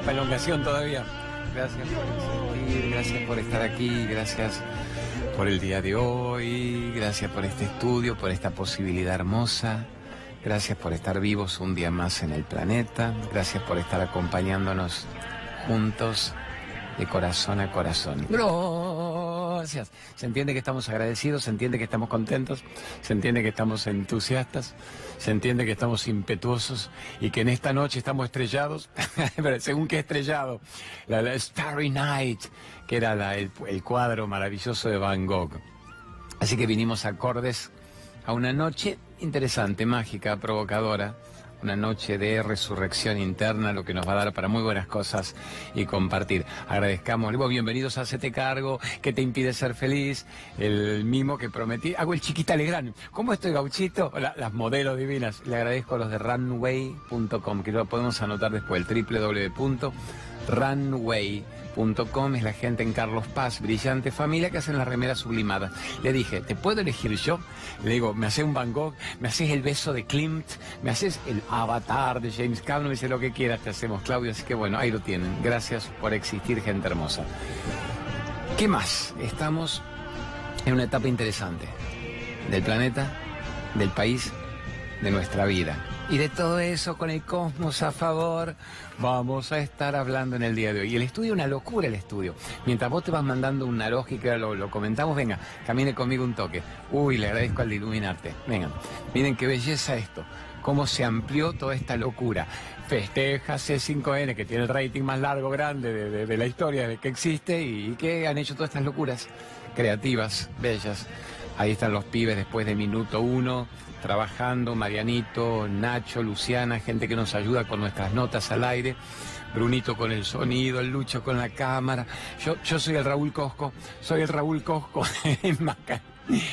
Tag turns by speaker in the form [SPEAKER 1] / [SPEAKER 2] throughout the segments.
[SPEAKER 1] Para elongación todavía. Gracias por existir, gracias por estar aquí, gracias por el día de hoy, gracias por este estudio, por esta posibilidad hermosa. Gracias por estar vivos un día más en el planeta. Gracias por estar acompañándonos juntos de corazón a corazón. Se entiende que estamos agradecidos, se entiende que estamos contentos, se entiende que estamos entusiastas, se entiende que estamos impetuosos y que en esta noche estamos estrellados, según qué estrellado, la, Starry Night, que era el, el cuadro maravilloso de Van Gogh. Así que vinimos acordes a una noche interesante, mágica, provocadora una noche de resurrección interna, lo que nos va a dar para muy buenas cosas y compartir. Agradezcamos, bienvenidos a Hacete Cargo, que te impide ser feliz, el mimo que prometí. Hago el chiquita Legrand. ¿Cómo estoy, gauchito? las modelos divinas. Le agradezco a los de runway.com, que lo podemos anotar después, el www.runway.com es la gente en Carlos Paz, brillante familia que hacen la remera sublimada. Le dije, ¿te puedo elegir yo? Le digo, ¿me haces un Van Gogh? ¿Me haces el beso de Klimt? ¿Me haces el avatar de James Cameron? Me dice lo que quieras, te hacemos, Claudio. Así que bueno, ahí lo tienen. Gracias por existir, gente hermosa. ¿Qué más? Estamos en una etapa interesante del planeta, del país, de nuestra vida. Y de todo eso, con el cosmos a favor, vamos a estar hablando en el día de hoy. Y el estudio, una locura el estudio. Mientras vos te vas mandando un naroji, que lo, lo comentamos, venga, camine conmigo un toque. Uy, le agradezco al de iluminarte. Vengan, miren qué belleza esto. Cómo se amplió toda esta locura. Festeja C5N, que tiene el rating más largo, grande de, de la historia de que existe y que han hecho todas estas locuras creativas, bellas. Ahí están los pibes después de minuto uno trabajando, Marianito, Nacho, Luciana, gente que nos ayuda con nuestras notas al aire. Brunito con el sonido, el Lucho con la cámara. Yo, yo soy el Raúl Cosco, soy el Raúl Cosco,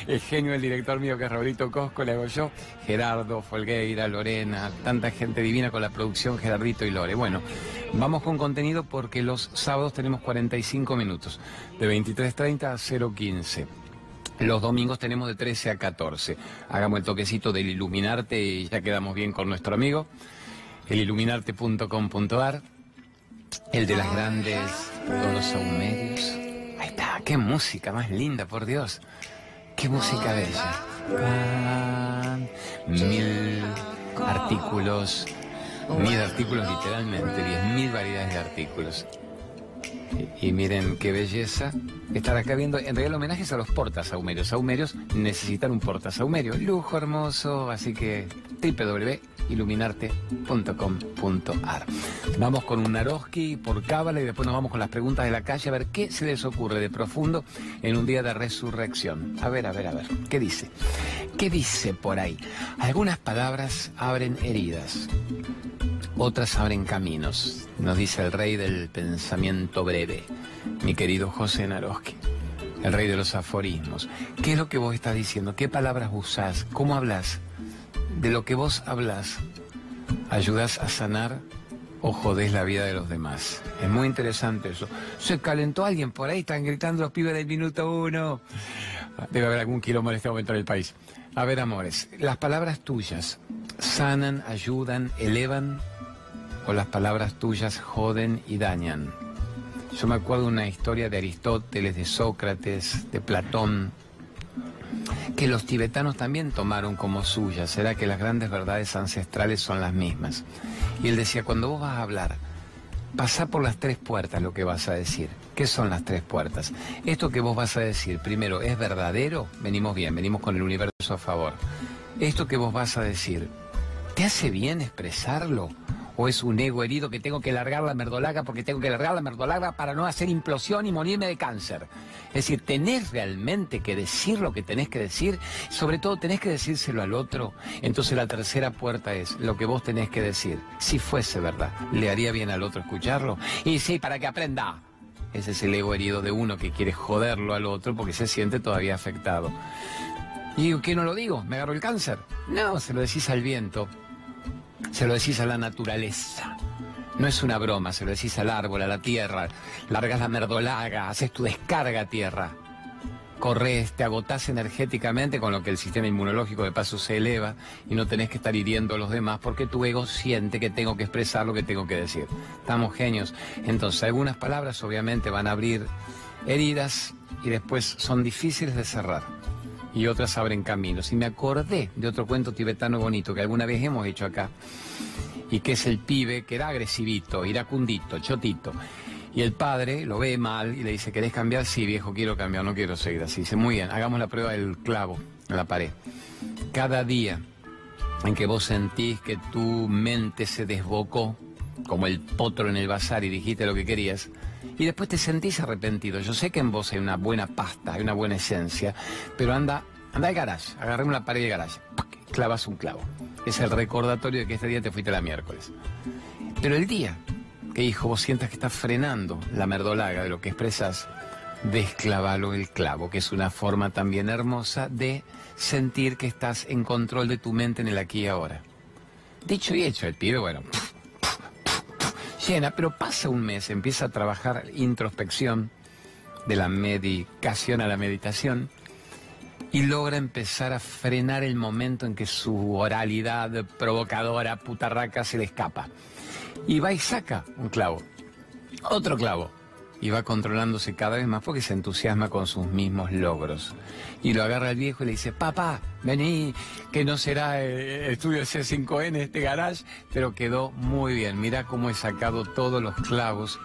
[SPEAKER 1] el genio del director mío que es Raúlito Cosco, le hago yo, Gerardo, Folgueira, Lorena, tanta gente divina con la producción, Gerardito y Lore. Bueno, vamos con contenido porque los sábados tenemos 45 minutos, de 23.30 a 0.15. Los domingos tenemos de 13 a 14. Hagamos el toquecito del Iluminarte y ya quedamos bien con nuestro amigo. Eliluminarte.com.ar. El de las grandes todos son medios. Ahí está, qué música más linda, por Dios. Qué música bella. mil artículos, mil artículos literalmente, diez mil variedades de artículos. Y, miren qué belleza estar acá viendo, en realidad homenajes a los portasaumerios. Saumerios necesitan un portasaumerio. Lujo hermoso, así que www.iluminarte.com.ar. Vamos con un Naroski por Cábala y después nos vamos con las preguntas de la calle a ver qué se les ocurre de profundo en un día de resurrección. A ver, a ver, a ver, ¿qué dice? ¿Qué dice por ahí? Algunas palabras abren heridas otras abren caminos, nos dice el rey del pensamiento breve, mi querido José Naroski, el rey de los aforismos. ¿Qué es lo que vos estás diciendo? ¿Qué palabras usás? ¿Cómo hablas? De lo que vos hablas, ¿ayudas a sanar o jodés la vida de los demás? Es muy interesante eso. Se calentó alguien por ahí, están gritando los pibes del minuto uno. Debe haber algún quilombo en este momento en el país. A ver, amores, las palabras tuyas sanan, ayudan, elevan o las palabras tuyas joden y dañan. Yo me acuerdo una historia de Aristóteles, de Sócrates, de Platón, que los tibetanos también tomaron como suyas. Será que las grandes verdades ancestrales son las mismas. Y él decía, cuando vos vas a hablar, pasa por las tres puertas lo que vas a decir. ¿Qué son las tres puertas? Esto que vos vas a decir, primero, ¿es verdadero? Venimos bien, venimos con el universo a favor. Esto que vos vas a decir, ¿te hace bien expresarlo? O es un ego herido que tengo que largar la merdolaga porque tengo que largar la merdolaga para no hacer implosión y morirme de cáncer. Es decir, tenés realmente que decir lo que tenés que decir, sobre todo tenés que decírselo al otro. Entonces la tercera puerta es lo que vos tenés que decir. Si fuese verdad, ¿le haría bien al otro escucharlo? Y sí, para que aprenda. Ese es el ego herido de uno que quiere joderlo al otro porque se siente todavía afectado. ¿Y qué no lo digo? ¿Me agarro el cáncer? No, se lo decís al viento se lo decís a la naturaleza. No es una broma, se lo decís al árbol, a la tierra. Largas la merdolaga, haces tu descarga tierra. corres, te agotás energéticamente, con lo que el sistema inmunológico de paso se eleva y no tenés que estar hiriendo a los demás porque tu ego siente que tengo que expresar lo que tengo que decir. Estamos genios. Entonces, algunas palabras obviamente van a abrir heridas y después son difíciles de cerrar y otras abren caminos. Y me acordé de otro cuento tibetano bonito que alguna vez hemos hecho acá y que es el pibe que era agresivito, iracundito, chotito y el padre lo ve mal y le dice, ¿querés cambiar? Sí, viejo, quiero cambiar, no quiero seguir así. Dice, muy bien, hagamos la prueba del clavo en la pared. Cada día en que vos sentís que tu mente se desbocó, como el potro en el bazar y dijiste lo que querías, y después te sentís arrepentido. Yo sé que en vos hay una buena pasta, hay una buena esencia, pero anda, anda al garage, agarremos la pared del garage, clavas un clavo. Es el recordatorio de que este día te fuiste la miércoles. Pero el día que hijo vos sientas que estás frenando la merdolaga de lo que expresas, desclavalo el clavo, que es una forma también hermosa de sentir que estás en control de tu mente en el aquí y ahora. Dicho y hecho, el pibe, bueno, llena, pero pasa un mes, empieza a trabajar introspección de la medicación a la meditación y logra empezar a frenar el momento en que su oralidad provocadora, putarraca, se le escapa. Y va y saca un clavo, otro clavo, y va controlándose cada vez más porque se entusiasma con sus mismos logros. Y lo agarra el viejo y le dice, papá, vení, que no será el estudio C5N este garage, pero quedó muy bien. Mira cómo he sacado todos los clavos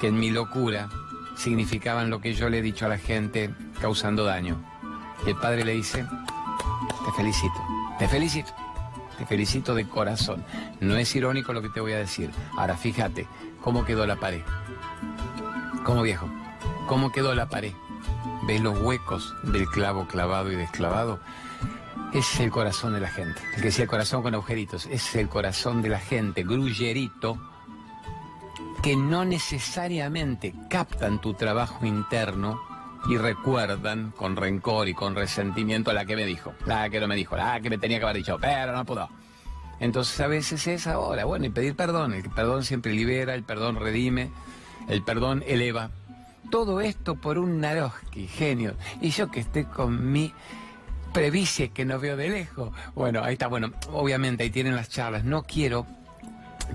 [SPEAKER 1] que en mi locura significaban lo que yo le he dicho a la gente causando daño. Y el padre le dice, te felicito, te felicito. Te felicito de corazón. No es irónico lo que te voy a decir. Ahora fíjate cómo quedó la pared. ¿Cómo viejo? ¿Cómo quedó la pared? ¿Ves los huecos del clavo clavado y desclavado? Es el corazón de la gente. El que decía corazón con agujeritos. Es el corazón de la gente, grullerito, que no necesariamente captan tu trabajo interno y recuerdan con rencor y con resentimiento la que me dijo, la que no me dijo, la que me tenía que haber dicho, pero no pudo. Entonces a veces es ahora, bueno, y pedir perdón, el perdón siempre libera, el perdón redime, el perdón eleva. Todo esto por un Naroski, genio. Y yo que estoy con mi previsie que no veo de lejos. Bueno, ahí está, bueno, obviamente ahí tienen las charlas. No quiero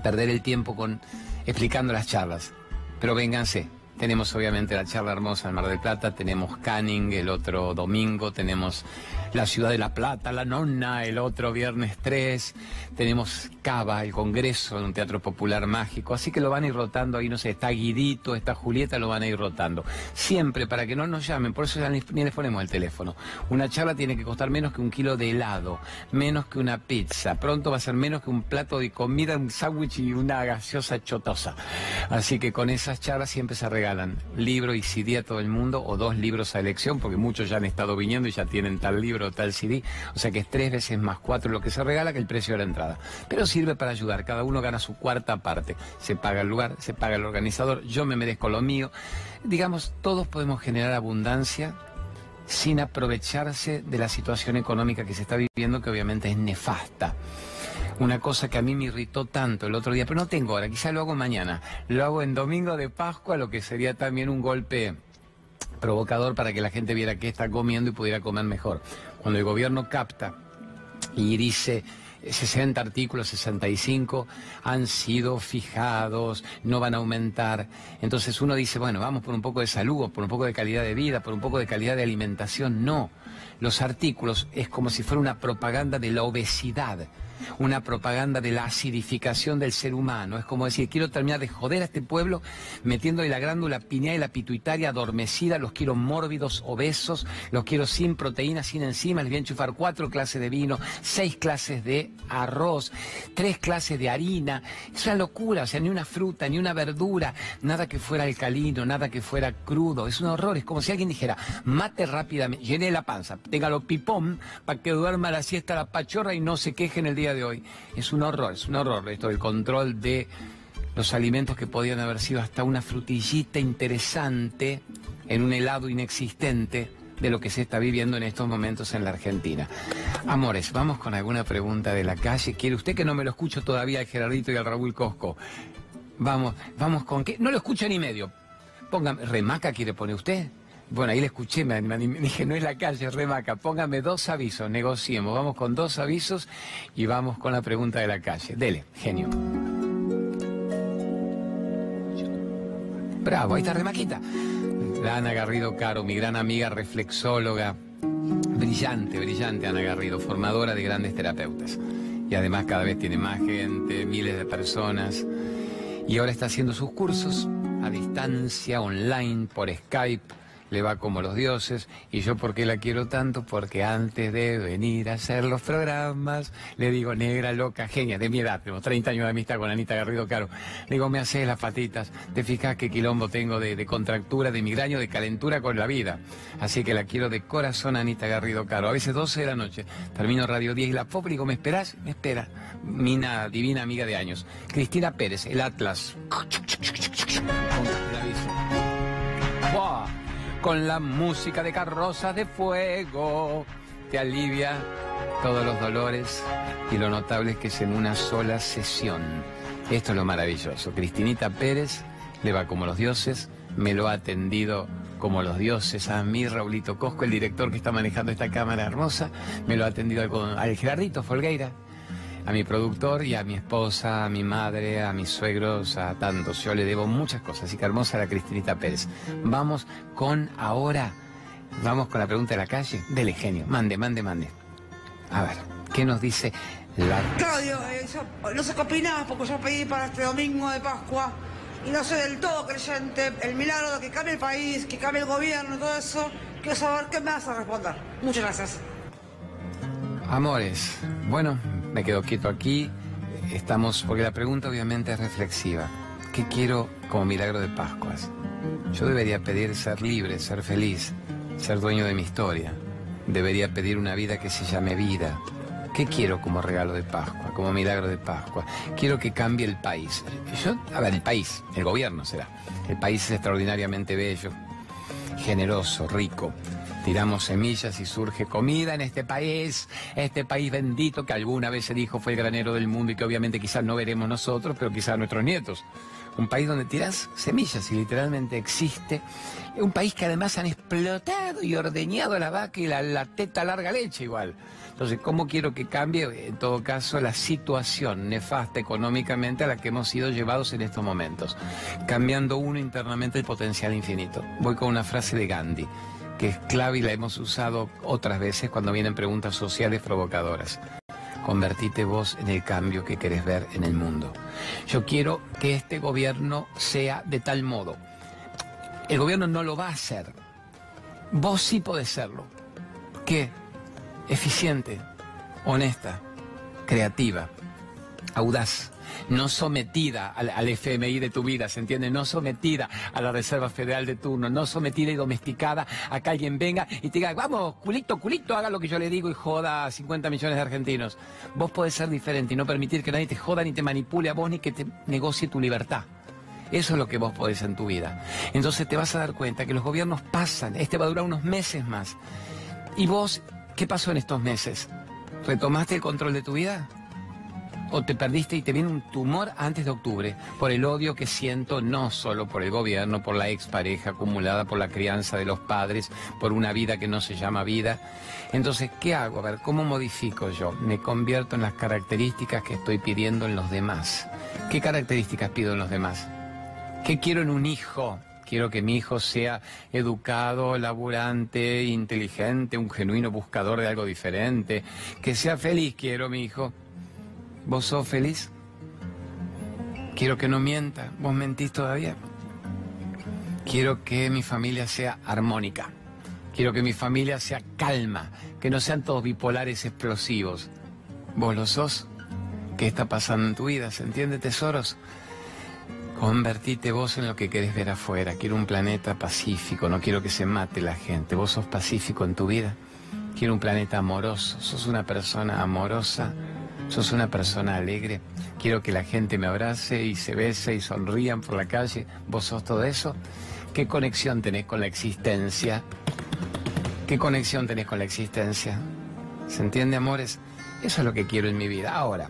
[SPEAKER 1] perder el tiempo con explicando las charlas, pero vénganse, tenemos obviamente la charla hermosa en Mar del Plata, tenemos Canning el otro domingo, tenemos la Ciudad de la Plata, la Nonna el otro viernes 3, tenemos Cava, el Congreso en un teatro popular mágico, así que lo van a ir rotando ahí, no sé, está Guidito, está Julieta, lo van a ir rotando. Siempre, para que no nos llamen, por eso ya ni, les ponemos el teléfono. Una charla tiene que costar menos que un kilo de helado, menos que una pizza, pronto va a ser menos que un plato de comida, un sándwich y una gaseosa chotosa. Así que con esas charlas siempre se regala libro y CD a todo el mundo o dos libros a elección, porque muchos ya han estado viniendo y ya tienen tal libro o tal CD. O sea que es tres veces más cuatro lo que se regala que el precio de la entrada. Pero sirve para ayudar, cada uno gana su cuarta parte. Se paga el lugar, se paga el organizador, yo me merezco lo mío. Digamos, todos podemos generar abundancia sin aprovecharse de la situación económica que se está viviendo, que obviamente es nefasta una cosa que a mí me irritó tanto el otro día, pero no tengo ahora, quizá lo hago mañana. Lo hago en domingo de Pascua, lo que sería también un golpe provocador para que la gente viera qué está comiendo y pudiera comer mejor. Cuando el gobierno capta y dice 60 artículos, 65 han sido fijados, no van a aumentar. Entonces uno dice, bueno, vamos por un poco de salud, por un poco de calidad de vida, por un poco de calidad de alimentación. No, los artículos es como si fuera una propaganda de la obesidad una propaganda de la acidificación del ser humano. Es como decir, quiero terminar de joder a este pueblo metiéndole la glándula pineal y la pituitaria adormecida, los quiero mórbidos, obesos, los quiero sin proteínas, sin enzimas, les voy a enchufar cuatro clases de vino, seis clases de arroz, tres clases de harina. Es una locura, o sea, ni una fruta, ni una verdura, nada que fuera alcalino, nada que fuera crudo. Es un horror, es como si alguien dijera, mate rápidamente, llene la panza, téngalo pipón para que duerma la siesta la pachorra y no se queje en el día de hoy. Es un horror, es un horror esto del control de los alimentos que podían haber sido hasta una frutillita interesante en un helado inexistente de lo que se está viviendo en estos momentos en la Argentina. Amores, vamos con alguna pregunta de la calle. ¿Quiere usted que no me lo escucho todavía el Gerardito y al Raúl Cosco? Vamos, vamos con qué. No lo escucho ni medio. Póngame, ¿remaca quiere poner usted? Bueno, ahí le escuché, me, dije, no es la calle, remaca, póngame dos avisos, negociemos, vamos con dos avisos y vamos con la pregunta de la calle. Dele, genio. Bravo, ahí está Remaquita. Ana Garrido Caro, mi gran amiga reflexóloga, brillante, brillante Ana Garrido, formadora de grandes terapeutas. Y además cada vez tiene más gente, miles de personas. Y ahora está haciendo sus cursos a distancia, online, por Skype le va como los dioses. ¿Y yo por qué la quiero tanto? Porque antes de venir a hacer los programas, le digo, negra, loca, genia, de mi edad, tengo 30 años de amistad con Anita Garrido Caro. Le digo, me haces las patitas, te fijas qué quilombo tengo de, contractura, de migraño, de calentura con la vida. Así que la quiero de corazón, Anita Garrido Caro. A veces 12 de la noche, termino Radio 10 y la pop, digo, ¿me esperás? Me espera. Mina, divina amiga de años. Cristina Pérez, el Atlas con la música de carrozas de fuego. Te alivia todos los dolores y lo notable es que es en una sola sesión. Esto es lo maravilloso. Cristinita Pérez le va como los dioses, me lo ha atendido como los dioses. A mí, Raulito Cosco, el director que está manejando esta cámara hermosa, me lo ha atendido con, al Gerardito Folgueira, a mi productor y a mi esposa, a mi madre, a mis suegros, a tantos. Yo le debo muchas cosas. Así que hermosa la Cristinita Pérez. Vamos con ahora, vamos con la pregunta de la calle. Dele genio, mande, mande, mande. A ver, ¿qué nos dice la...
[SPEAKER 2] Claudio, eh, no sé qué opinás porque yo pedí para este domingo de Pascua y no soy del todo creyente. El milagro de que cambie el país, que cambie el gobierno, todo eso. Quiero saber qué me vas a responder. Muchas gracias.
[SPEAKER 1] Amores, bueno, me quedo quieto aquí. Estamos, porque la pregunta obviamente es reflexiva. ¿Qué quiero como milagro de Pascuas? Yo debería pedir ser libre, ser feliz, ser dueño de mi historia. Debería pedir una vida que se llame vida. ¿Qué quiero como regalo de Pascua, como milagro de Pascua? Quiero que cambie el país. Yo, a ver, el país, el gobierno será. El país es extraordinariamente bello, generoso, rico tiramos semillas y surge comida en este país, este país bendito que alguna vez se dijo fue el granero del mundo y que obviamente quizás no veremos nosotros, pero quizás nuestros nietos. Un país donde tiras semillas y literalmente existe. Un país que además han explotado y ordeñado la vaca y la, la teta larga leche igual. Entonces, ¿cómo quiero que cambie, en todo caso, la situación nefasta económicamente a la que hemos sido llevados en estos momentos? Cambiando uno internamente el potencial infinito. Voy con una frase de Gandhi que es clave y la hemos usado otras veces cuando vienen preguntas sociales provocadoras. Convertite vos en el cambio que querés ver en el mundo. Yo quiero que este gobierno sea de tal modo. El gobierno no lo va a hacer. Vos sí podés serlo. ¿Qué? Eficiente, honesta, creativa, audaz no sometida al, FMI de tu vida, ¿se entiende? No sometida a la Reserva Federal de turno, no sometida y domesticada a que alguien venga y te diga, vamos, culito, culito, haga lo que yo le digo y joda a 50 millones de argentinos. Vos podés ser diferente y no permitir que nadie te joda ni te manipule a vos ni que te negocie tu libertad. Eso es lo que vos podés en tu vida. Entonces te vas a dar cuenta que los gobiernos pasan, este va a durar unos meses más. ¿Y vos qué pasó en estos meses? ¿Retomaste el control de tu vida? O te perdiste y te viene un tumor antes de octubre por el odio que siento no solo por el gobierno, por la expareja acumulada, por la crianza de los padres, por una vida que no se llama vida. Entonces, ¿qué hago? A ver, ¿cómo modifico yo? Me convierto en las características que estoy pidiendo en los demás. ¿Qué características pido en los demás? ¿Qué quiero en un hijo? Quiero que mi hijo sea educado, laburante, inteligente, un genuino buscador de algo diferente. Que sea feliz, quiero mi hijo. ¿Vos sos feliz? Quiero que no mienta. ¿Vos mentís todavía? Quiero que mi familia sea armónica. Quiero que mi familia sea calma. Que no sean todos bipolares explosivos. ¿Vos lo sos? ¿Qué está pasando en tu vida? ¿Se entiende, tesoros? Convertite vos en lo que querés ver afuera. Quiero un planeta pacífico. No quiero que se mate la gente. ¿Vos sos pacífico en tu vida? Quiero un planeta amoroso. ¿Sos una persona amorosa? Sos una persona alegre, quiero que la gente me abrace y se bese y sonrían por la calle, vos sos todo eso. ¿Qué conexión tenés con la existencia? ¿Qué conexión tenés con la existencia? ¿Se entiende, amores? Eso es lo que quiero en mi vida. Ahora,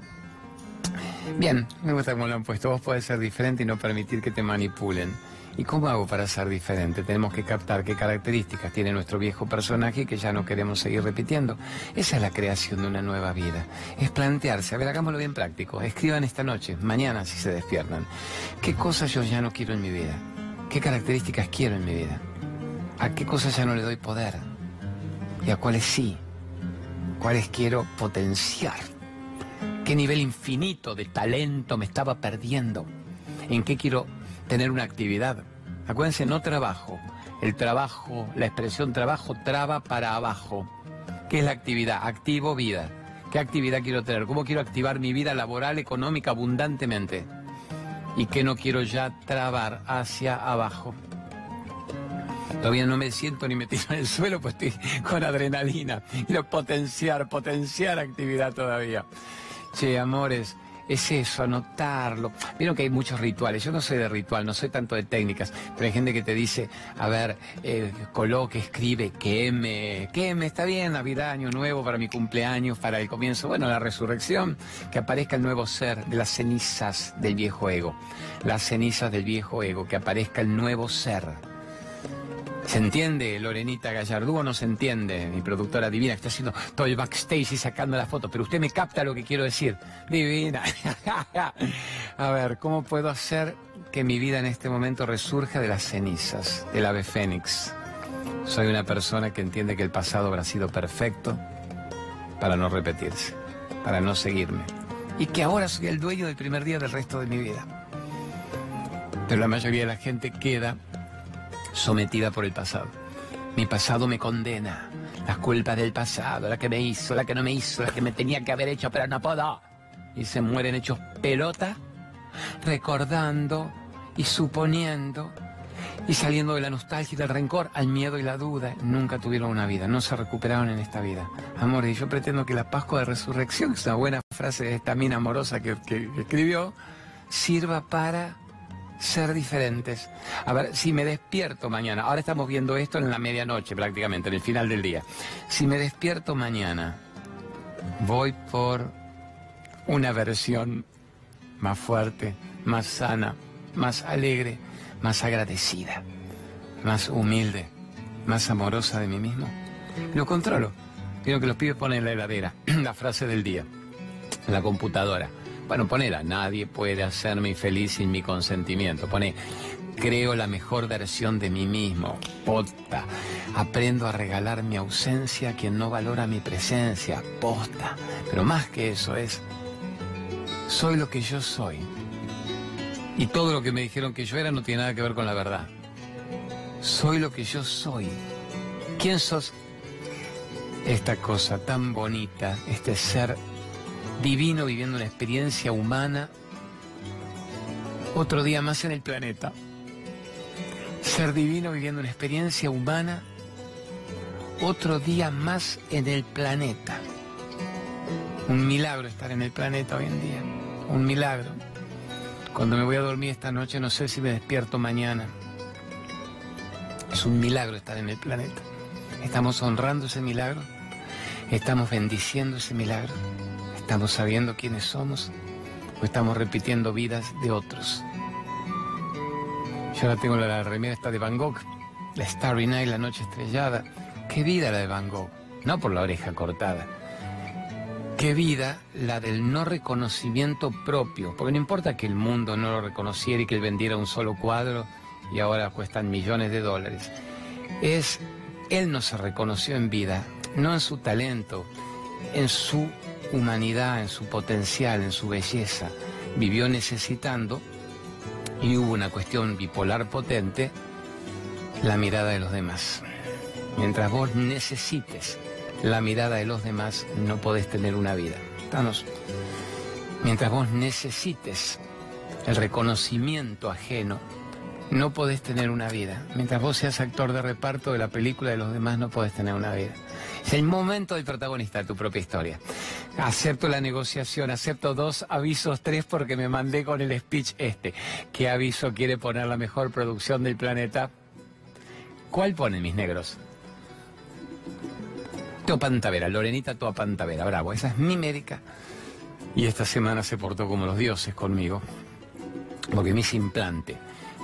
[SPEAKER 1] bien, me gusta cómo lo han puesto. Vos podés ser diferente y no permitir que te manipulen. ¿Y cómo hago para ser diferente? Tenemos que captar qué características tiene nuestro viejo personaje que ya no queremos seguir repitiendo. Esa es la creación de una nueva vida. Es plantearse, a ver, hagámoslo bien práctico. Escriban esta noche, mañana si se despiertan. ¿Qué cosas yo ya no quiero en mi vida? ¿Qué características quiero en mi vida? ¿A qué cosas ya no le doy poder? ¿Y a cuáles sí? ¿Cuáles quiero potenciar? ¿Qué nivel infinito de talento me estaba perdiendo? ¿En qué quiero tener una actividad. Acuérdense, no trabajo. El trabajo, la expresión trabajo traba para abajo. ¿Qué es la actividad? Activo vida. ¿Qué actividad quiero tener? ¿Cómo quiero activar mi vida laboral, económica, abundantemente? ¿Y qué no quiero ya trabar hacia abajo? Todavía no me siento ni me tiro en el suelo, pues estoy con adrenalina. Quiero potenciar, potenciar actividad todavía. Che, amores, es eso, anotarlo. Vieron que hay muchos rituales. Yo no soy de ritual, no soy tanto de técnicas, pero hay gente que te dice, a ver, eh, coloque, escribe, queme, queme, está bien, Navidad, Año Nuevo, para mi cumpleaños, para el comienzo, bueno, la resurrección, que aparezca el nuevo ser de las cenizas del viejo ego. Las cenizas del viejo ego, que aparezca el nuevo ser ¿Se entiende, Lorenita Gallardú, o no se entiende? Mi productora divina, está haciendo todo el backstage y sacando la foto, pero usted me capta lo que quiero decir. Divina. A ver, ¿cómo puedo hacer que mi vida en este momento resurja de las cenizas, del ave fénix? Soy una persona que entiende que el pasado habrá sido perfecto para no repetirse, para no seguirme. Y que ahora soy el dueño del primer día del resto de mi vida. Pero la mayoría de la gente queda sometida por el pasado. Mi pasado me condena. Las culpas del pasado, la que me hizo, la que no me hizo, la que me tenía que haber hecho, pero no puedo. Y se mueren hechos pelota, recordando y suponiendo y saliendo de la nostalgia y del rencor al miedo y la duda. Nunca tuvieron una vida, no se recuperaron en esta vida. Amor, y yo pretendo que la Pascua de Resurrección, que es una buena frase de esta mina amorosa que escribió, sirva para ser diferentes. A ver, si me despierto mañana, ahora estamos viendo esto en la medianoche prácticamente, en el final del día. Si me despierto mañana, voy por una versión más fuerte, más sana, más alegre, más agradecida, más humilde, más amorosa de mí mismo. Lo controlo. Quiero que los pibes ponen en la heladera la frase del día, la computadora. Bueno, ponela, nadie puede hacerme feliz sin mi consentimiento. Pone, creo la mejor versión de mí mismo. Posta. Aprendo a regalar mi ausencia a quien no valora mi presencia. Posta. Pero más que eso es, soy lo que yo soy. Y todo lo que me dijeron que yo era no tiene nada que ver con la verdad. Soy lo que yo soy. ¿Quién sos? Esta cosa tan bonita, este ser divino viviendo una experiencia humana, otro día más en el planeta. Ser divino viviendo una experiencia humana, otro día más en el planeta. Un milagro estar en el planeta hoy en día, un milagro. Cuando me voy a dormir esta noche no sé si me despierto mañana. Es un milagro estar en el planeta. Estamos honrando ese milagro, estamos bendiciendo ese milagro. ¿Estamos sabiendo quiénes somos o estamos repitiendo vidas de otros? Yo ahora tengo la, remera esta de Van Gogh, la Starry Night, la noche estrellada. ¿Qué vida la de Van Gogh? No por la oreja cortada. ¿Qué vida la del no reconocimiento propio? Porque no importa que el mundo no lo reconociera y que él vendiera un solo cuadro y ahora cuestan millones de dólares. Es, él no se reconoció en vida, no en su talento, en su humanidad, en su potencial, en su belleza, vivió necesitando, y hubo una cuestión bipolar potente, la mirada de los demás. Mientras vos necesites la mirada de los demás, no podés tener una vida. Mientras vos necesites el reconocimiento ajeno, no podés tener una vida. Mientras vos seas actor de reparto de la película de los demás, no podés tener una vida. Es el momento del protagonista de tu propia historia. Acepto la negociación, acepto dos avisos, tres porque me mandé con el speech este. ¿Qué aviso quiere poner la mejor producción del planeta? ¿Cuál pone mis negros? Pantavera, Lorenita Pantavera, bravo, esa es mi médica. Y esta semana se portó como los dioses conmigo, porque me hice implante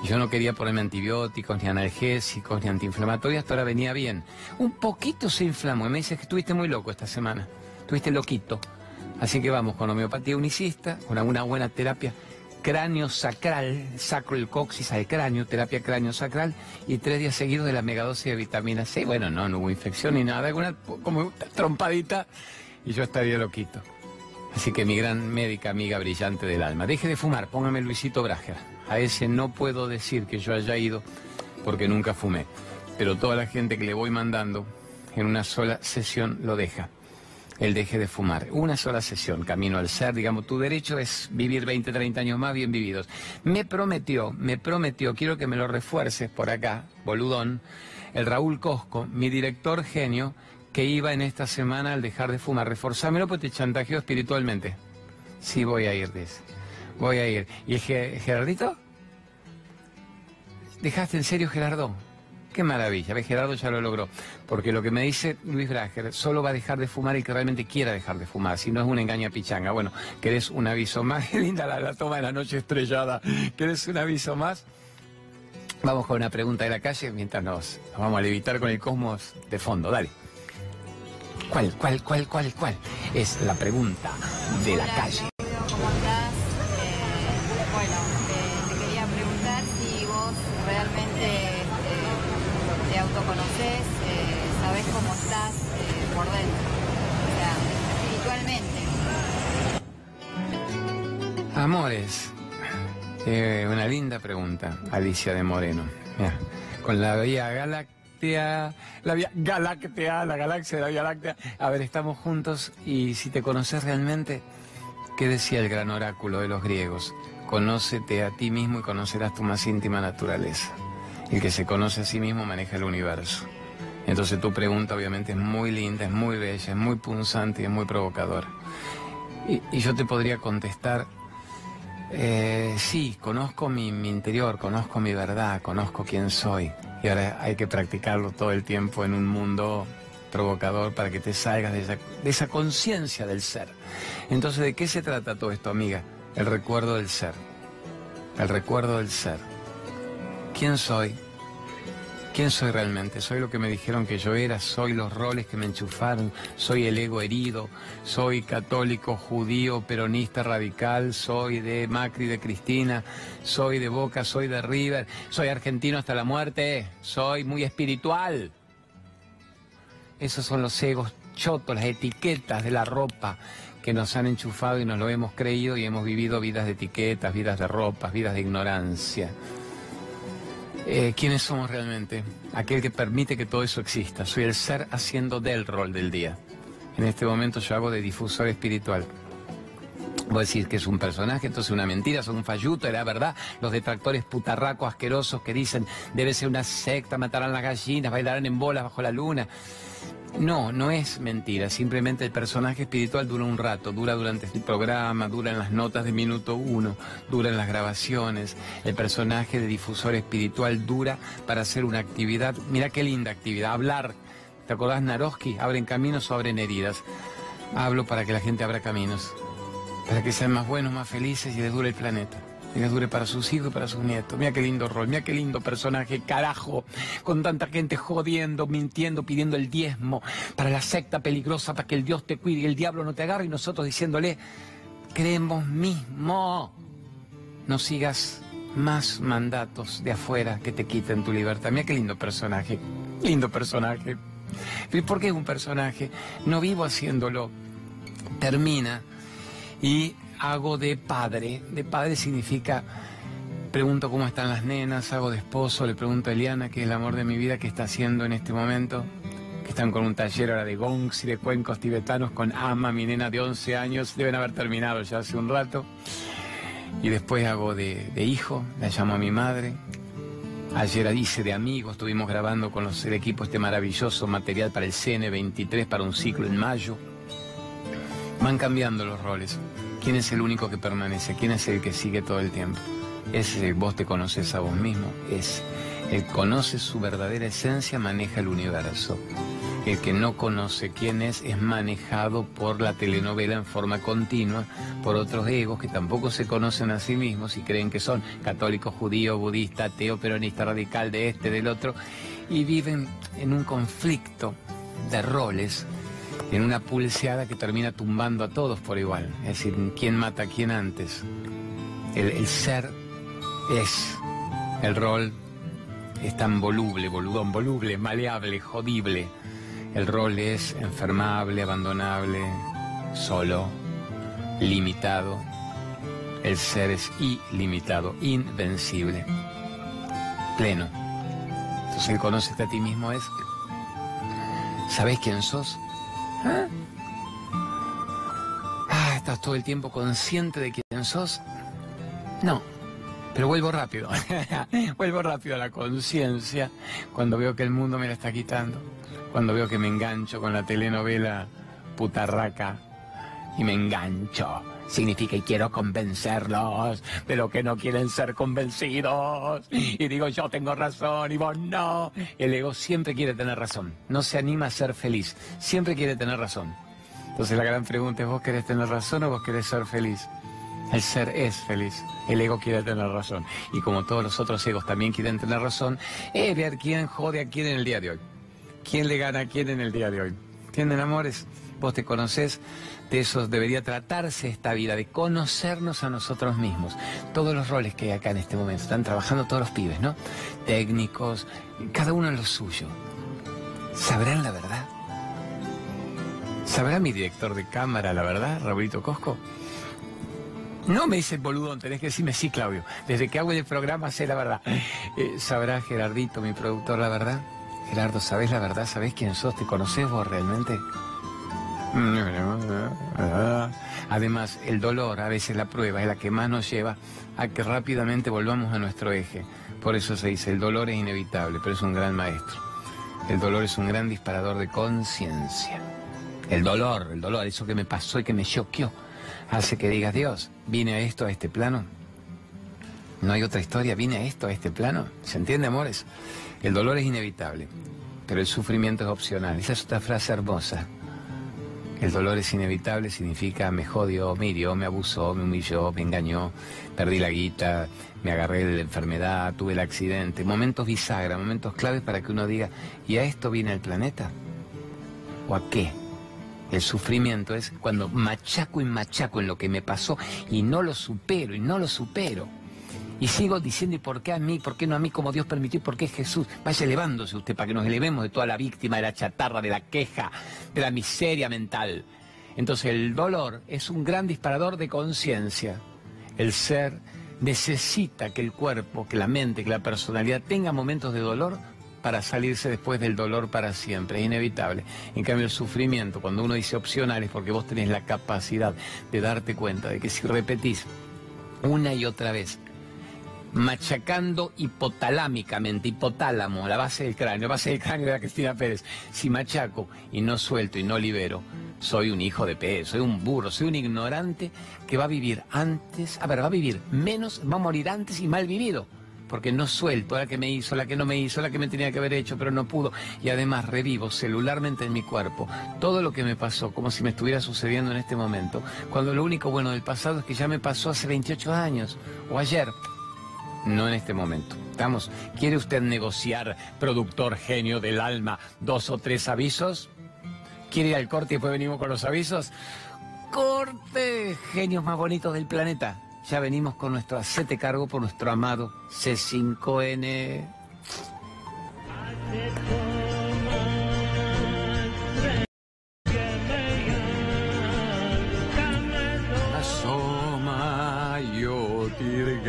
[SPEAKER 1] yo no quería ponerme antibióticos, ni analgésicos, ni antiinflamatorios, hasta ahora venía bien. Un poquito se inflamó y me dice que estuviste muy loco esta semana, estuviste loquito. Así que vamos con homeopatía unicista, con alguna buena terapia cráneo sacral, sacro el coxis al cráneo, terapia cráneo sacral y tres días seguidos de la megadosis de vitamina C. Bueno, no, no hubo infección ni nada, alguna como trompadita y yo estaría loquito. Así que mi gran médica amiga brillante del alma, deje de fumar, póngame Luisito Brager. A ese no puedo decir que yo haya ido porque nunca fumé, pero toda la gente que le voy mandando en una sola sesión lo deja. Él deje de fumar. Una sola sesión, camino al ser, digamos, tu derecho es vivir 20, 30 años más bien vividos. Me prometió, me prometió, quiero que me lo refuerces por acá, boludón, el Raúl Cosco, mi director genio, que iba en esta semana al dejar de fumar. Reforzámelo porque te chantajeó espiritualmente. Sí, voy a ir, dice. Voy a ir. ¿Y el Gerardito? ¿Dejaste en serio, Gerardo? Qué maravilla. ¿Ves? Gerardo ya lo logró. Porque lo que me dice Luis Brager, solo va a dejar de fumar el que realmente quiera dejar de fumar. Si no es una engaña pichanga. Bueno, ¿querés un aviso más? Qué linda la, toma de la noche estrellada. ¿Querés un aviso más? Vamos con una pregunta de la calle mientras nos, nos vamos a levitar con el cosmos de fondo. Dale. ¿Cuál, cuál, cuál, cuál, cuál? Es la pregunta de la calle. Amores, eh, una linda pregunta, Alicia de Moreno. Con la Vía Galáctea, la Vía Galáctea, la galaxia de la Vía Láctea. A ver, estamos juntos y si te conoces realmente, ¿qué decía el gran oráculo de los griegos? Conócete a ti mismo y conocerás tu más íntima naturaleza. El que se conoce a sí mismo maneja el universo. Entonces tu pregunta obviamente es muy linda, es muy bella, es muy punzante y es muy provocadora. Y yo te podría contestar eh, sí, conozco mi, interior, conozco mi verdad, conozco quién soy. Y ahora hay que practicarlo todo el tiempo en un mundo provocador para que te salgas de esa conciencia del ser. Entonces, ¿de qué se trata todo esto, amiga? El recuerdo del ser. El recuerdo del ser. ¿Quién soy? ¿Quién soy realmente? Soy lo que me dijeron que yo era, soy los roles que me enchufaron, soy el ego herido, soy católico, judío, peronista radical, soy de Macri, de Cristina, soy de Boca, soy de River, soy argentino hasta la muerte, soy muy espiritual. Esos son los egos chotos, las etiquetas de la ropa que nos han enchufado y nos lo hemos creído y hemos vivido vidas de etiquetas, vidas de ropas, vidas de ignorancia. Eh, ¿Quiénes somos realmente? Aquel que permite que todo eso exista. Soy el ser haciendo del rol del día. En este momento yo hago de difusor espiritual. Vos decís que es un personaje, entonces una mentira, son un falluto, era verdad. Los detractores putarracos asquerosos que dicen debe ser una secta, matarán las gallinas, bailarán en bolas bajo la luna. No, no es mentira, simplemente el personaje espiritual dura un rato, dura durante el programa, dura en las notas de minuto uno, dura en las grabaciones. El personaje de difusor espiritual dura para hacer una actividad, mira qué linda actividad, hablar. ¿Te acordás Naroski? Abren caminos o abren heridas. Hablo para que la gente abra caminos, para que sean más buenos, más felices y les dure el planeta. Y les dure para sus hijos y para sus nietos. Mira qué lindo rol, mira qué lindo personaje, carajo. Con tanta gente jodiendo, mintiendo, pidiendo el diezmo para la secta peligrosa, para que el Dios te cuide y el diablo no te agarre. Y nosotros diciéndole, creemos mismo. No sigas más mandatos de afuera que te quiten tu libertad. Mira qué lindo personaje, lindo personaje. ¿Pero ¿Por qué es un personaje? No vivo haciéndolo. Termina y hago de padre. De padre significa, pregunto cómo están las nenas, hago de esposo, le pregunto a Eliana, que es el amor de mi vida, qué está haciendo en este momento. Que están con un taller ahora de gongs y de cuencos tibetanos con Ama, mi nena de 11 años. Deben haber terminado ya hace un rato. Y después hago de, de hijo, la llamo a mi madre. Ayer hice de amigos, estuvimos grabando con los, el equipo este maravilloso material para el CN23, para un ciclo en mayo. Van cambiando los roles. ¿Quién es el único que permanece? ¿Quién es el que sigue todo el tiempo? Es vos te conoces a vos mismo. Es el conoce su verdadera esencia, maneja el universo. El que no conoce quién es es manejado por la telenovela en forma continua, por otros egos que tampoco se conocen a sí mismos y creen que son católicos, judío, budista, ateo, peronista, radical, de este, del otro, y viven en un conflicto de roles, en una pulseada que termina tumbando a todos por igual. Es decir, ¿quién mata a quién antes? El, ser es, el rol es tan voluble, boludón, voluble, maleable, jodible. El rol es enfermable, abandonable, solo, limitado. El ser es ilimitado, invencible, pleno. Entonces el conocerte a ti mismo es, ¿sabes quién sos? ¿Ah? ¿Estás todo el tiempo consciente de quién sos? No, pero vuelvo rápido, vuelvo rápido a la conciencia cuando veo que el mundo me la está quitando, cuando veo que me engancho con la telenovela putarraca y me engancho. Significa y quiero convencerlos de lo que no quieren ser convencidos. Y digo yo tengo razón y vos no. El ego siempre quiere tener razón. No se anima a ser feliz. Siempre quiere tener razón. Entonces la gran pregunta es, ¿vos querés tener razón o vos querés ser feliz? El ser es feliz, el ego quiere tener razón. Y como todos los otros egos también quieren tener razón, es ver quién jode a quién en el día de hoy. ¿Quién le gana a quién en el día de hoy? ¿Entienden, amores? Vos te conocés, de eso debería tratarse esta vida, de conocernos a nosotros mismos. Todos los roles que hay acá en este momento, están trabajando todos los pibes, ¿no? Técnicos, cada uno en lo suyo. ¿Sabrán la verdad? ¿Sabrá mi director de cámara la verdad, Raulito Cosco? No me dice boludón, tenés que decirme sí, Claudio. Desde que hago el programa sé la verdad. Eh, ¿Sabrá Gerardito, mi productor, la verdad? Gerardo, ¿sabés la verdad? ¿Sabés quién sos? ¿Te conoces vos realmente? Además, el dolor, a veces la prueba, es la que más nos lleva a que rápidamente volvamos a nuestro eje. Por eso se dice, el dolor es inevitable, pero es un gran maestro. El dolor es un gran disparador de conciencia. El dolor, el dolor, eso que me pasó y que me choqueó, hace que digas, Dios, vine a esto, a este plano. No hay otra historia, vine a esto, a este plano. ¿Se entiende, amores? El dolor es inevitable, pero el sufrimiento es opcional. Esa es otra frase hermosa. El dolor es inevitable significa me jodió, me hirió, me abusó, me humilló, me engañó, perdí la guita, me agarré de la enfermedad, tuve el accidente. Momentos bisagra, momentos claves para que uno diga, ¿y a esto viene el planeta? ¿O a qué? El sufrimiento es cuando machaco y machaco en lo que me pasó y no lo supero y no lo supero. Y sigo diciendo, ¿y por qué a mí? ¿Por qué no a mí como Dios permitió? ¿Por qué Jesús? Vaya elevándose usted para que nos elevemos de toda la víctima, de la chatarra, de la queja, de la miseria mental. Entonces el dolor es un gran disparador de conciencia. El ser necesita que el cuerpo, que la mente, que la personalidad tenga momentos de dolor para salirse después del dolor para siempre, es inevitable. En cambio el sufrimiento, cuando uno dice opcional, es porque vos tenés la capacidad de darte cuenta de que si repetís una y otra vez machacando hipotalámicamente, hipotálamo, la base del cráneo, base del cráneo de la Cristina Pérez. Si machaco y no suelto y no libero, soy un hijo de pez, soy un burro, soy un ignorante que va a vivir antes, a ver, va a vivir menos, va a morir antes y mal vivido. Porque no suelto la que me hizo, la que no me hizo, la que me tenía que haber hecho, pero no pudo. Y además revivo celularmente en mi cuerpo todo lo que me pasó, como si me estuviera sucediendo en este momento. Cuando lo único bueno del pasado es que ya me pasó hace 28 años o ayer no en este momento. ¿Estamos? ¿Quiere usted negociar, productor genio del alma, dos o tres avisos? ¿Quiere ir al corte y después venimos con los avisos? ¡Corte! Genios más bonitos del planeta. Ya venimos con nuestro acete cargo por nuestro amado C5N.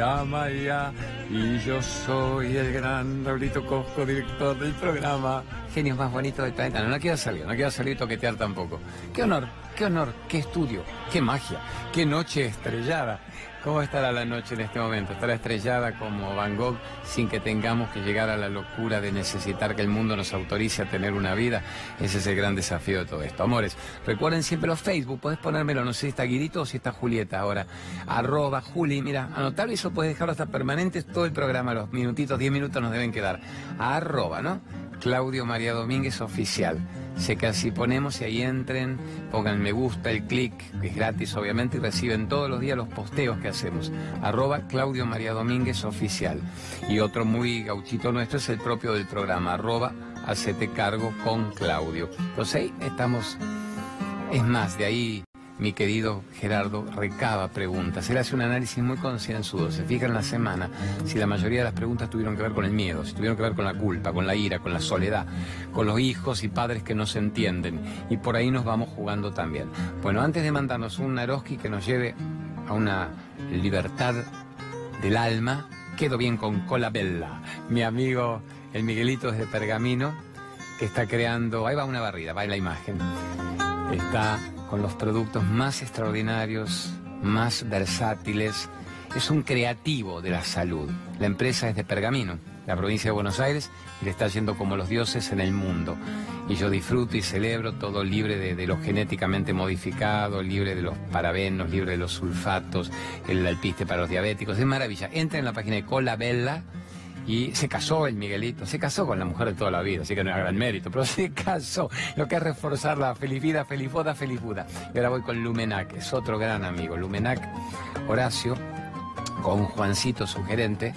[SPEAKER 1] Tirgamaya y yo soy el gran Raulito Cosco, director del programa Genios más bonitos del planeta. No, no quiero salir, no quiero salir toquetear tampoco. Qué honor, qué honor, qué estudio, qué magia, qué noche estrellada. ¿Cómo estará la noche en este momento? ¿Estará estrellada como Van Gogh sin que tengamos que llegar a la locura de necesitar que el mundo nos autorice a tener una vida? Ese es el gran desafío de todo esto. Amores, recuerden siempre los Facebook, podés ponérmelo, no sé si está Guirito o si está Julieta ahora. Arroba Juli, mira, anotar eso puedes dejarlo hasta permanentes todo el programa, los minutitos, 10 minutos nos deben quedar. Arroba, ¿no? Claudio María Domínguez Oficial. Se casi ponemos y ahí entren, pongan me gusta, el clic, que es gratis obviamente, y reciben todos los días los posteos que hacemos. Arroba Claudio María Domínguez Oficial. Y otro muy gauchito nuestro es el propio del programa, arroba Hacete Cargo con Claudio. Entonces ahí estamos, es más, de ahí mi querido Gerardo recaba preguntas. Él hace un análisis muy concienzudo. Se fija en la semana si la mayoría de las preguntas tuvieron que ver con el miedo, si tuvieron que ver con la culpa, con la ira, con la soledad, con los hijos y padres que no se entienden. Y por ahí nos vamos jugando también. Bueno, antes de mandarnos un Naroski que nos lleve a una libertad del alma, quedo bien con Cola Bella, mi amigo el Miguelito desde Pergamino, que está creando, ahí va una barrida, va en la imagen. Está con los productos más extraordinarios, más versátiles. Es un creativo de la salud. La empresa es de Pergamino, la provincia de Buenos Aires, y le está yendo como los dioses en el mundo. Y yo disfruto y celebro todo libre de, lo genéticamente modificado, libre de los parabenos, libre de los sulfatos, el alpiste para los diabéticos. Es maravilla. Entra en la página de Cola Bella y se casó el Miguelito, se casó con la mujer de toda la vida, así que no era gran mérito, pero se casó, lo que es reforzar la feliz vida, feliz boda, feliz. Y ahora voy con Lumenac, es otro gran amigo. Lumenac, Horacio, con Juancito, su gerente,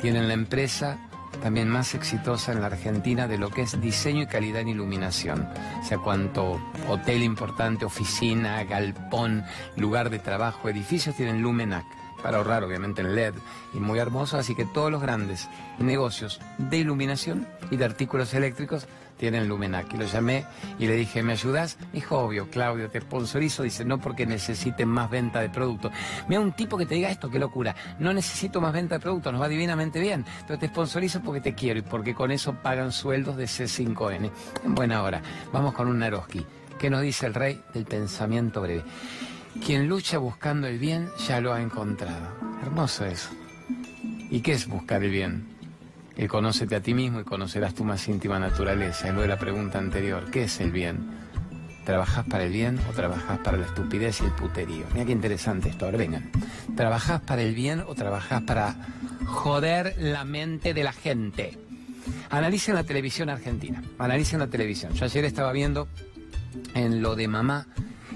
[SPEAKER 1] tienen la empresa también más exitosa en la Argentina de lo que es diseño y calidad en iluminación. O sea, cuanto hotel importante, oficina, galpón, lugar de trabajo, edificios tienen Lumenac para ahorrar obviamente en LED y muy hermoso, así que todos los grandes negocios de iluminación y de artículos eléctricos tienen Lumenac. Y lo llamé y le dije, ¿me ayudas? dijo, obvio, Claudio, te sponsorizo. Dice, no porque necesiten más venta de productos. Mira un tipo que te diga esto, qué locura. No necesito más venta de productos, nos va divinamente bien. Pero te sponsorizo porque te quiero y porque con eso pagan sueldos de C5N. En buena hora. Vamos con un Naroski. ¿Qué nos dice el rey del pensamiento breve? Quien lucha buscando el bien ya lo ha encontrado. Hermoso eso. ¿Y qué es buscar el bien? El conócete a ti mismo y conocerás tu más íntima naturaleza. Es lo de la pregunta anterior. ¿Qué es el bien? ¿Trabajás para el bien o trabajás para la estupidez y el puterío? Mira qué interesante esto. Ahora vengan. ¿Trabajás para el bien o trabajás para joder la mente de la gente? Analicen la televisión argentina. Analicen la televisión. Yo ayer estaba viendo en lo de mamá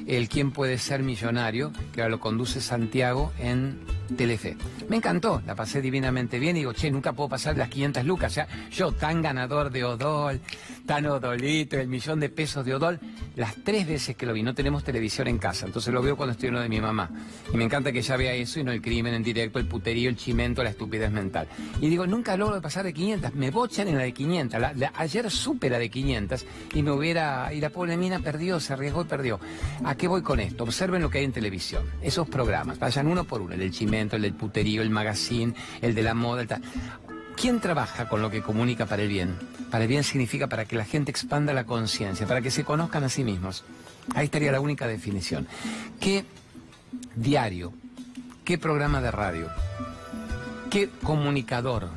[SPEAKER 1] el quién puede ser millonario, que ahora lo conduce Santiago en Telefe. Me encantó, la pasé divinamente bien y digo, che, nunca puedo pasar las 500 lucas. O sea, yo tan ganador de Odol, tan Odolito, el millón de pesos de Odol, las tres veces que lo vi, no tenemos televisión en casa, entonces lo veo cuando estoy en lo de mi mamá. Y me encanta que ella vea eso y no el crimen en directo, el puterío, el chimento, la estupidez mental. Y digo, nunca logro pasar de 500, me bochan en la de 500. ayer supe la de 500 y me hubiera, y la pobre mina perdió, se arriesgó y perdió. ¿A qué voy con esto? Observen lo que hay en televisión, esos programas, vayan uno por uno, el del chimento, el del puterío, el magazine, el de la moda, el tal. ¿Quién trabaja con lo que comunica para el bien? Para el bien significa para que la gente expanda la conciencia, para que se conozcan a sí mismos. Ahí estaría la única definición. ¿Qué diario, qué programa de radio, qué comunicador,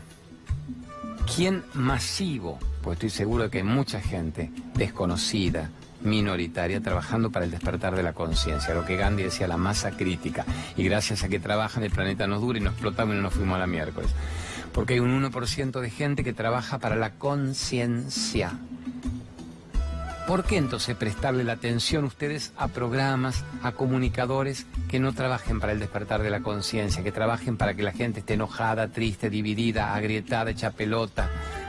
[SPEAKER 1] quién masivo, pues estoy seguro de que hay mucha gente desconocida, minoritaria trabajando para el despertar de la conciencia, lo que Gandhi decía, la masa crítica. Y gracias a que trabajan el planeta nos dura y nos explotamos y no nos fuimos a la miércoles porque hay un 1% de gente que trabaja para la conciencia. ¿Por qué entonces prestarle la atención ustedes a programas, a comunicadores que no trabajen para el despertar de la conciencia, que trabajen para que la gente esté enojada, triste, dividida, agrietada, hecha pelota,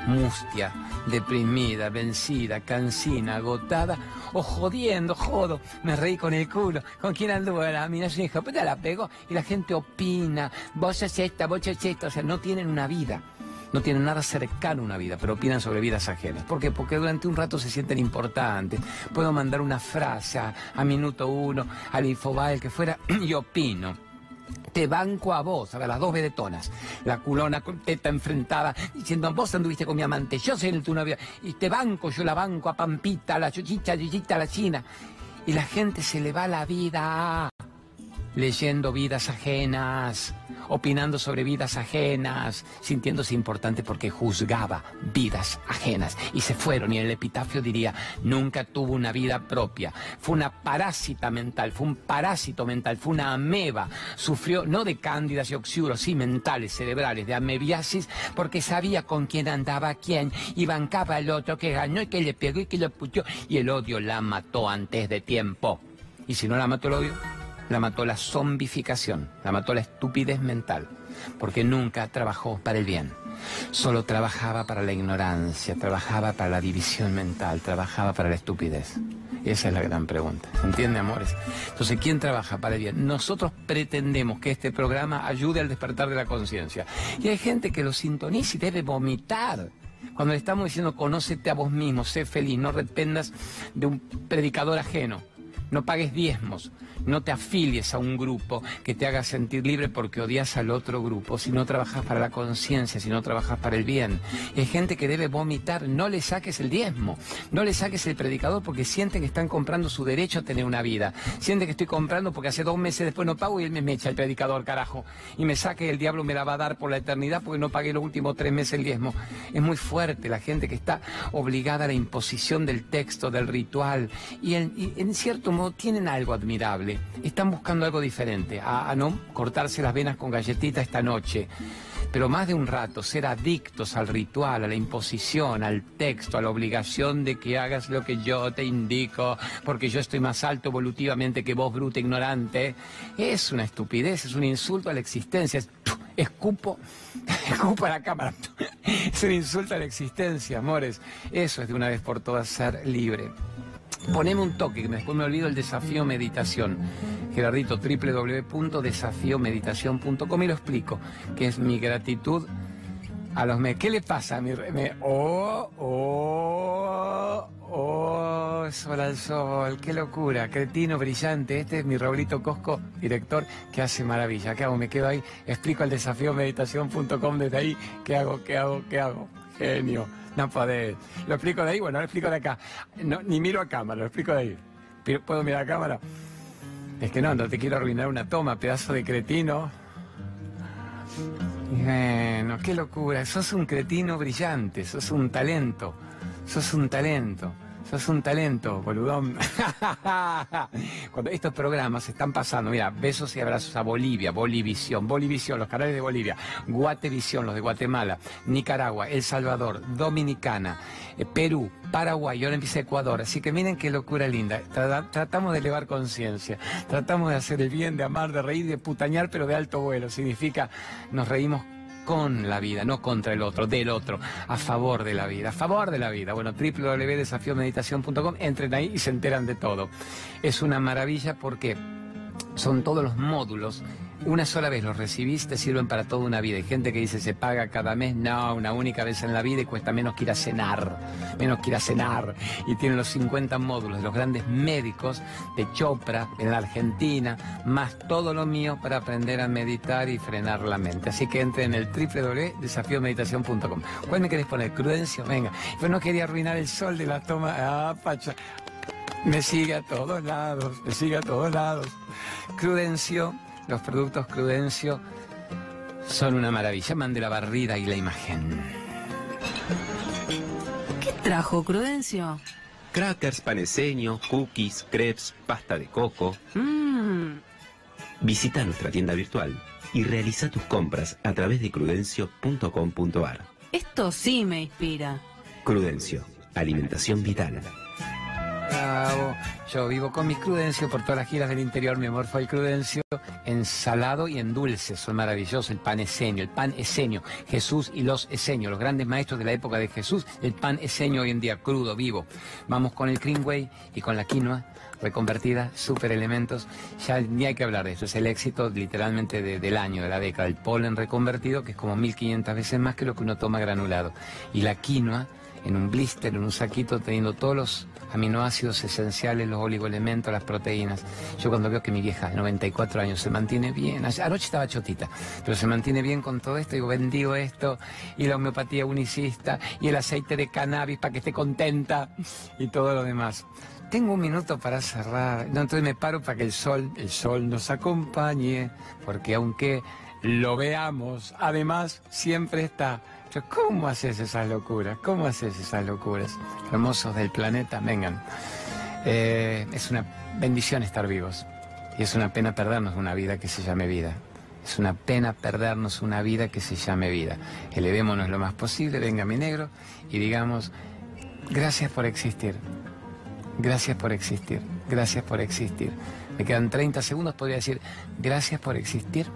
[SPEAKER 1] mustia, deprimida, vencida, cansina, agotada o jodiendo, jodo, me reí con el culo, con quién anduvo la mina, su hija, pues te la pegó y la gente opina, vos sos esta, vos sos esta, o sea, no tienen una vida. No tienen nada cercano a una vida, pero opinan sobre vidas ajenas. ¿Por qué? Porque durante un rato se sienten importantes. Puedo mandar una frase a, minuto uno, al infobae, que fuera, y opino te banco a vos, a las dos vedetonas, la culona con teta enfrentada, diciendo, vos anduviste con mi amante, yo soy el tu novia, y te banco, yo la banco a Pampita, a la chuchicha, a la china. Y la gente se le va la vida leyendo vidas ajenas, opinando sobre vidas ajenas, sintiéndose importante porque juzgaba vidas ajenas. Y se fueron y el epitafio diría, nunca tuvo una vida propia. Fue una parásita mental, fue un parásito mental, fue una ameba. Sufrió no de cándidas y oxiuros, sí mentales, cerebrales, de amebiasis, porque sabía con quién andaba quién y bancaba al otro que ganó y que le pegó y que lo puteó. Y el odio la mató antes de tiempo. Y si no la mató el odio, la mató la zombificación, la mató la estupidez mental, porque nunca trabajó para el bien. Solo trabajaba para la ignorancia, trabajaba para la división mental, trabajaba para la estupidez. Esa es la gran pregunta. ¿Se entiende, amores? Entonces, ¿quién trabaja para el bien? Nosotros pretendemos que este programa ayude al despertar de la conciencia. Y hay gente que lo sintoniza y debe vomitar. Cuando le estamos diciendo, conócete a vos mismo, sé feliz, no dependas de un predicador ajeno no pagues diezmos, no te afilies a un grupo que te haga sentir libre porque odias al otro grupo, si no trabajas para la conciencia, si no trabajas para el bien. hay gente que debe vomitar, no le saques el diezmo, no le saques el predicador porque sienten que están comprando su derecho a tener una vida. Sienten que estoy comprando porque hace dos meses después no pago y él me echa el predicador, carajo. Y me saque el diablo me la va a dar por la eternidad porque no pagué los últimos tres meses el diezmo. Es muy fuerte la gente que está obligada a la imposición del texto, del ritual. Y en, cierto tienen algo admirable, están buscando algo diferente, a, no cortarse las venas con galletita esta noche, pero más de un rato, ser adictos al ritual, a la imposición, al texto, a la obligación de que hagas lo que yo te indico, porque yo estoy más alto evolutivamente que vos, bruta ignorante, es una estupidez, es un insulto a la existencia, es, escupo, escupo a la cámara, es un insulto a la existencia, amores, eso es de una vez por todas ser libre. Poneme un toque, que después me olvido el desafío meditación. Gerardito, www.desafiomeditación.com y lo explico, que es mi gratitud a los me. ¿Qué le pasa a mi me? Oh, oh, oh, sol al sol, qué locura, cretino brillante. Este es mi Raulito Cosco, director, que hace maravilla. ¿Qué hago? Me quedo ahí, explico el desafiomeditación.com desde ahí. ¿Qué hago? ¿Qué hago? ¿Qué hago? Genio. No podés. ¿Lo explico de ahí? Bueno, lo explico de acá. No, ni miro a cámara, lo explico de ahí. ¿Puedo mirar a cámara? Es que no, no te quiero arruinar una toma, pedazo de cretino. Bueno, qué locura. Sos un cretino brillante, sos un talento. Sos un talento. Sos un talento, boludón. Cuando estos programas están pasando, mira, besos y abrazos a Bolivia, Bolivisión, Bolivisión, los canales de Bolivia, Guatevisión, los de Guatemala, Nicaragua, El Salvador, Dominicana, eh, Perú, Paraguay, y ahora empieza Ecuador. Así que miren qué locura linda. Tratamos de elevar conciencia, tratamos de hacer el bien, de amar, de reír, de putañar, pero de alto vuelo. Significa, nos reímos con la vida, no contra el otro, del otro, a favor de la vida, a favor de la vida. Bueno, www.desafiomeditación.com, entren ahí y se enteran de todo. Es una maravilla porque son todos los módulos una sola vez los recibís, te sirven para toda una vida. Hay gente que dice se paga cada mes, no, una única vez en la vida y cuesta menos que ir a cenar, menos que ir a cenar. Y tiene los 50 módulos de los grandes médicos de Chopra en la Argentina, más todo lo mío para aprender a meditar y frenar la mente. Así que entre en el www.desafiomeditación.com. ¿Cuál me querés poner? Crudencio, venga. Pues no quería arruinar el sol de la toma. Ah, pacha. Me sigue a todos lados, me sigue a todos lados. Crudencio los productos Crudencio son una maravilla. Mande la barrida y la imagen.
[SPEAKER 3] ¿Qué trajo Crudencio?
[SPEAKER 4] Crackers, paneseño, cookies, crepes, pasta de coco.
[SPEAKER 3] Mmm.
[SPEAKER 4] Visita nuestra tienda virtual y realiza tus compras a través de crudencio.com.ar.
[SPEAKER 3] Esto sí me inspira.
[SPEAKER 4] Crudencio, alimentación vital.
[SPEAKER 1] Yo vivo con mis crudencios por todas las giras del interior. Mi amor fue el crudencio en salado y en dulce. Son maravillosos. El pan eseño, el pan eseño. Jesús y los eseños, los grandes maestros de la época de Jesús. El pan eseño hoy en día, crudo, vivo. Vamos con el Greenway y con la quinoa reconvertida, super elementos. Ya ni hay que hablar de eso. Es el éxito literalmente del año, de la década. El polen reconvertido, que es como 1500 veces más que lo que uno toma granulado. Y la quinoa en un blister, en un saquito, teniendo todos los aminoácidos esenciales, los oligoelementos, las proteínas. Yo cuando veo que mi vieja, de 94 años, se mantiene bien, anoche estaba chotita, pero se mantiene bien con todo esto, digo, bendigo esto, y la homeopatía unicista, y el aceite de cannabis para que esté contenta, y todo lo demás. tengo un minuto para cerrar. No, entonces me paro para que el sol, el sol nos acompañe, porque aunque lo veamos, además siempre está. ¿Cómo haces esas locuras? ¿Cómo haces esas locuras? Hermosos del planeta, vengan. Eh, es una bendición estar vivos. Y es una pena perdernos una vida que se llame vida. Es una pena perdernos una vida que se llame vida. Elevémonos lo más posible, venga mi negro, y digamos, gracias por existir. Gracias por existir. Gracias por existir. Me quedan 30 segundos, podría decir, gracias por existir.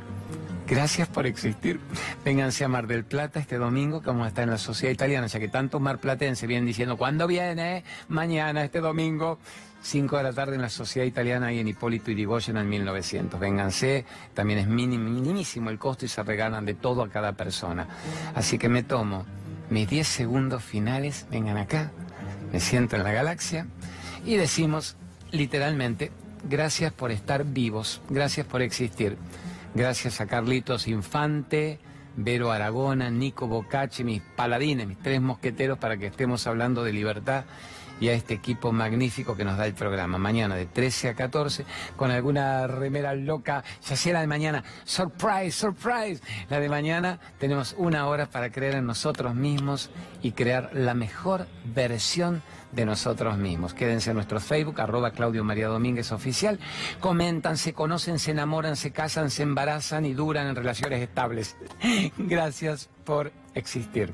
[SPEAKER 1] Gracias por existir. Vénganse a Mar del Plata este domingo, que vamos a estar en la Sociedad Italiana, ya que tantos marplatenses vienen diciendo, ¿cuándo viene? Mañana, este domingo. 5 de la tarde en la Sociedad Italiana ahí en Hipólito Yrigoyen en 1900. Vénganse, también es minimísimo el costo y se regalan de todo a cada persona. Así que me tomo mis 10 segundos finales, vengan acá, me siento en la galaxia y decimos literalmente, gracias por estar vivos, gracias por existir. Gracias a Carlitos Infante, Vero Aragona, Nico Bocacci, mis paladines, mis tres mosqueteros para que estemos hablando de libertad y a este equipo magnífico que nos da el programa. Mañana de 13 a 14 con alguna remera loca, ya sea la de mañana. Surprise, surprise. La de mañana tenemos una hora para creer en nosotros mismos y crear la mejor versión de nosotros mismos. Quédense en nuestro Facebook, arroba Claudio María Domínguez Oficial. Comentan, se conocen, se enamoran, se casan, se embarazan y duran en relaciones estables. Gracias por existir.